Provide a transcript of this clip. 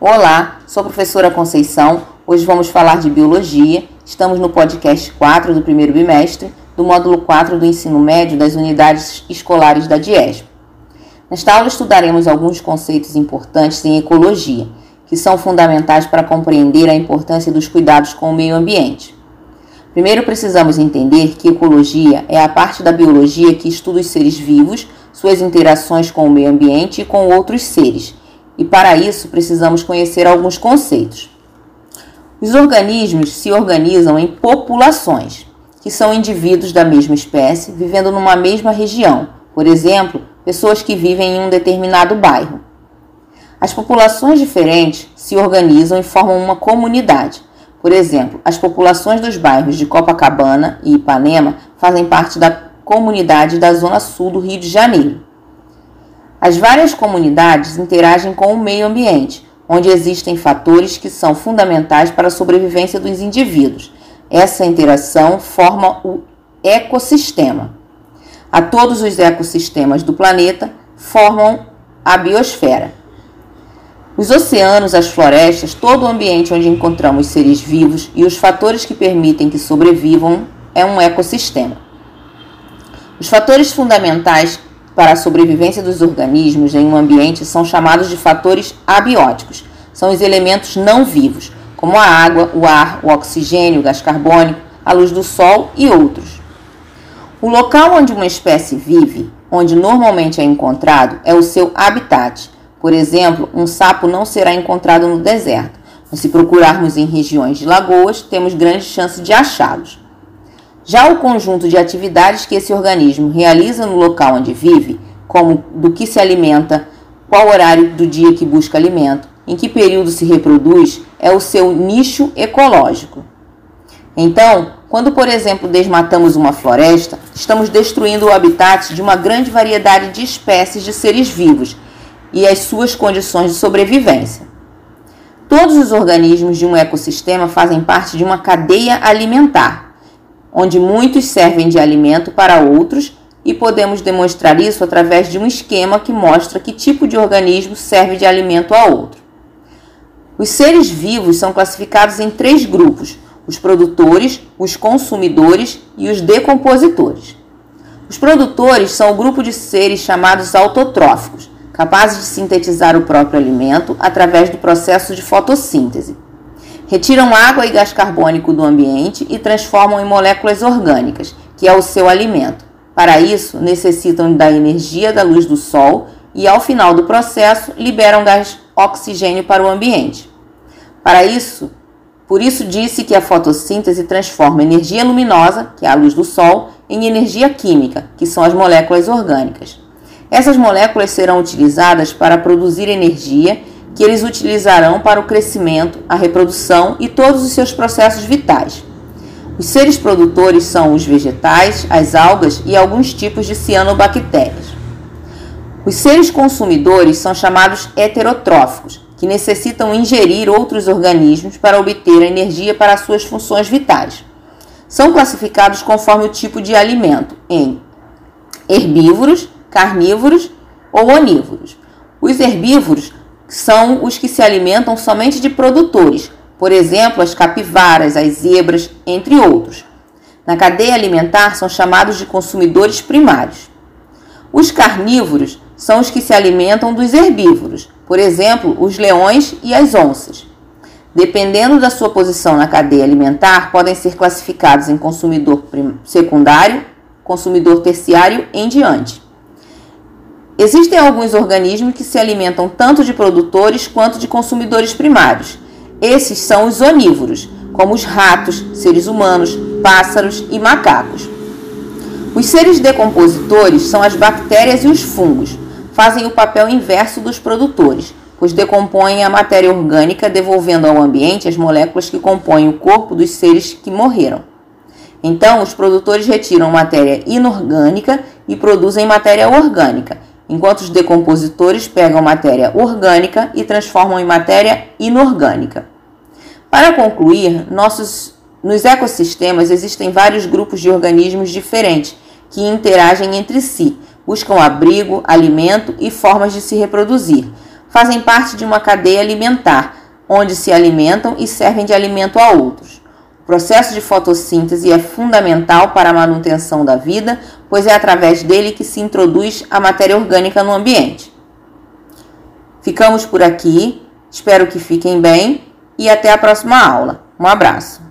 Olá, sou a professora Conceição. Hoje vamos falar de biologia. Estamos no podcast 4 do primeiro bimestre, do módulo 4 do ensino médio das unidades escolares da DIESP. Nesta aula estudaremos alguns conceitos importantes em ecologia, que são fundamentais para compreender a importância dos cuidados com o meio ambiente. Primeiro precisamos entender que ecologia é a parte da biologia que estuda os seres vivos, suas interações com o meio ambiente e com outros seres e para isso precisamos conhecer alguns conceitos. Os organismos se organizam em populações, que são indivíduos da mesma espécie vivendo numa mesma região, por exemplo, pessoas que vivem em um determinado bairro. As populações diferentes se organizam e formam uma comunidade. Por exemplo, as populações dos bairros de Copacabana e Ipanema fazem parte da comunidade da Zona Sul do Rio de Janeiro. As várias comunidades interagem com o meio ambiente, onde existem fatores que são fundamentais para a sobrevivência dos indivíduos. Essa interação forma o ecossistema. A todos os ecossistemas do planeta formam a biosfera. Os oceanos, as florestas, todo o ambiente onde encontramos seres vivos e os fatores que permitem que sobrevivam é um ecossistema. Os fatores fundamentais para a sobrevivência dos organismos em um ambiente são chamados de fatores abióticos. São os elementos não vivos, como a água, o ar, o oxigênio, o gás carbônico, a luz do sol e outros. O local onde uma espécie vive, onde normalmente é encontrado, é o seu habitat. Por exemplo, um sapo não será encontrado no deserto, mas se procurarmos em regiões de lagoas, temos grande chance de achá-los. Já o conjunto de atividades que esse organismo realiza no local onde vive, como do que se alimenta, qual horário do dia que busca alimento, em que período se reproduz, é o seu nicho ecológico. Então, quando, por exemplo, desmatamos uma floresta, estamos destruindo o habitat de uma grande variedade de espécies de seres vivos e as suas condições de sobrevivência. Todos os organismos de um ecossistema fazem parte de uma cadeia alimentar, onde muitos servem de alimento para outros, e podemos demonstrar isso através de um esquema que mostra que tipo de organismo serve de alimento a outro. Os seres vivos são classificados em três grupos: os produtores, os consumidores e os decompositores. Os produtores são o grupo de seres chamados autotróficos, capazes de sintetizar o próprio alimento através do processo de fotossíntese retiram água e gás carbônico do ambiente e transformam em moléculas orgânicas, que é o seu alimento. Para isso, necessitam da energia da luz do sol e, ao final do processo, liberam gás oxigênio para o ambiente. Para isso, por isso disse que a fotossíntese transforma energia luminosa, que é a luz do sol, em energia química, que são as moléculas orgânicas. Essas moléculas serão utilizadas para produzir energia que eles utilizarão para o crescimento, a reprodução e todos os seus processos vitais. Os seres produtores são os vegetais, as algas e alguns tipos de cianobactérias. Os seres consumidores são chamados heterotróficos, que necessitam ingerir outros organismos para obter energia para suas funções vitais. São classificados conforme o tipo de alimento em herbívoros, carnívoros ou onívoros. Os herbívoros são os que se alimentam somente de produtores, por exemplo, as capivaras, as zebras, entre outros. Na cadeia alimentar são chamados de consumidores primários. Os carnívoros são os que se alimentam dos herbívoros, por exemplo, os leões e as onças. Dependendo da sua posição na cadeia alimentar, podem ser classificados em consumidor secundário, consumidor terciário em diante. Existem alguns organismos que se alimentam tanto de produtores quanto de consumidores primários. Esses são os onívoros, como os ratos, seres humanos, pássaros e macacos. Os seres decompositores são as bactérias e os fungos. Fazem o papel inverso dos produtores, pois decompõem a matéria orgânica, devolvendo ao ambiente as moléculas que compõem o corpo dos seres que morreram. Então, os produtores retiram matéria inorgânica e produzem matéria orgânica, enquanto os decompositores pegam matéria orgânica e transformam em matéria inorgânica. Para concluir, nossos, nos ecossistemas existem vários grupos de organismos diferentes que interagem entre si, buscam abrigo, alimento e formas de se reproduzir. fazem parte de uma cadeia alimentar, onde se alimentam e servem de alimento a outros. Processo de fotossíntese é fundamental para a manutenção da vida, pois é através dele que se introduz a matéria orgânica no ambiente. Ficamos por aqui, espero que fiquem bem e até a próxima aula. Um abraço!